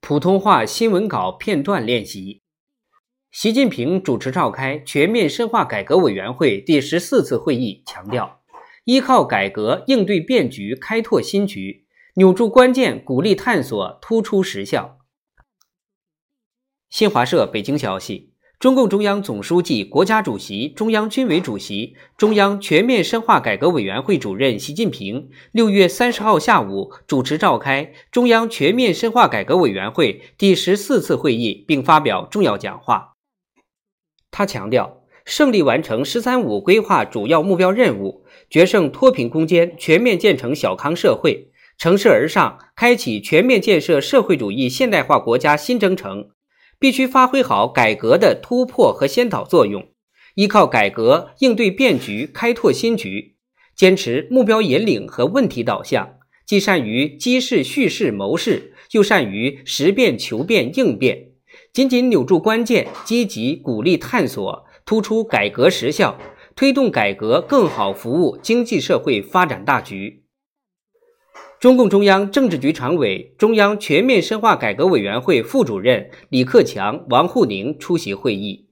普通话新闻稿片段练习。习近平主持召开全面深化改革委员会第十四次会议，强调依靠改革应对变局、开拓新局，扭住关键，鼓励探索，突出实效。新华社北京消息。中共中央总书记、国家主席、中央军委主席、中央全面深化改革委员会主任习近平六月三十号下午主持召开中央全面深化改革委员会第十四次会议，并发表重要讲话。他强调，胜利完成“十三五”规划主要目标任务，决胜脱贫攻坚，全面建成小康社会，乘势而上，开启全面建设社会主义现代化国家新征程。必须发挥好改革的突破和先导作用，依靠改革应对变局、开拓新局，坚持目标引领和问题导向，既善于机事叙事谋事，又善于识变求变应变，紧紧扭住关键，积极鼓励探索，突出改革实效，推动改革更好服务经济社会发展大局。中共中央政治局常委、中央全面深化改革委员会副主任李克强、王沪宁出席会议。